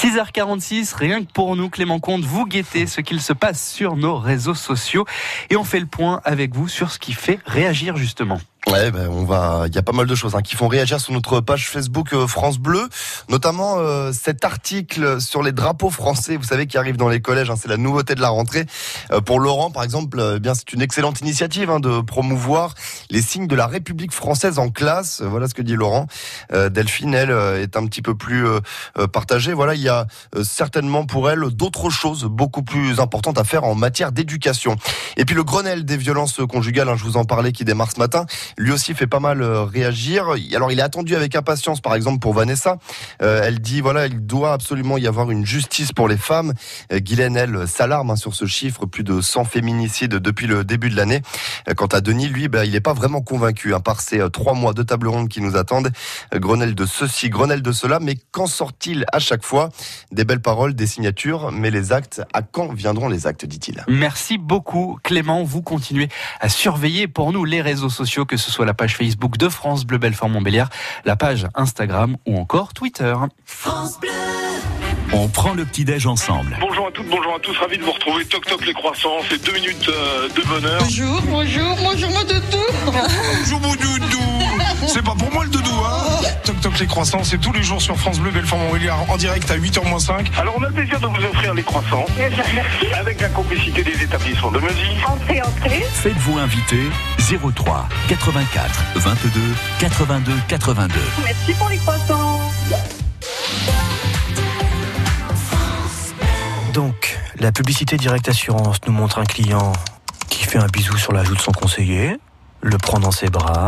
6h46, rien que pour nous, Clément Comte, vous guettez ce qu'il se passe sur nos réseaux sociaux et on fait le point avec vous sur ce qui fait réagir justement. Ouais, ben on va. Il y a pas mal de choses hein, qui font réagir sur notre page Facebook euh, France Bleu, notamment euh, cet article sur les drapeaux français. Vous savez qui arrive dans les collèges. Hein, c'est la nouveauté de la rentrée. Euh, pour Laurent, par exemple, eh bien c'est une excellente initiative hein, de promouvoir les signes de la République française en classe. Voilà ce que dit Laurent. Delphine, elle, est un petit peu plus partagée. Voilà, il y a certainement pour elle d'autres choses beaucoup plus importantes à faire en matière d'éducation. Et puis le Grenelle des violences conjugales, je vous en parlais, qui démarre ce matin lui aussi fait pas mal euh, réagir. Alors il est attendu avec impatience, par exemple pour Vanessa. Euh, elle dit voilà, il doit absolument y avoir une justice pour les femmes. Euh, Guylaine, elle, s'alarme hein, sur ce chiffre, plus de 100 féminicides depuis le début de l'année. Quant à Denis, lui, ben, il n'est pas vraiment convaincu hein, par ces trois mois de table ronde qui nous attendent. Grenelle de ceci, Grenelle de cela, mais qu'en sort-il à chaque fois? Des belles paroles, des signatures, mais les actes, à quand viendront les actes, dit-il. Merci beaucoup Clément, vous continuez à surveiller pour nous les réseaux sociaux que ce soit la page Facebook de France Bleu Belfort Montbéliard, la page Instagram ou encore Twitter. France Bleu. On prend le petit-déj ensemble. Bonjour à toutes, bonjour à tous, ravi de vous retrouver. Toc toc les croissants, c'est deux minutes euh, de bonheur. Bonjour, bonjour, bonjour mon doudou. bonjour mon doudou. C'est pas pour moi le doudou, hein. Toc toc les croissants, c'est tous les jours sur France Bleu Belfort Montbéliard en direct à 8h-5. Alors on a le plaisir de vous offrir les croissants. Merci. Avec la complicité des établissements de musique. Entrez, entrez. Faites-vous inviter 03 84 22 82 82. Merci pour les croissants. Donc, la publicité Direct Assurance nous montre un client qui fait un bisou sur la joue de son conseiller, le prend dans ses bras.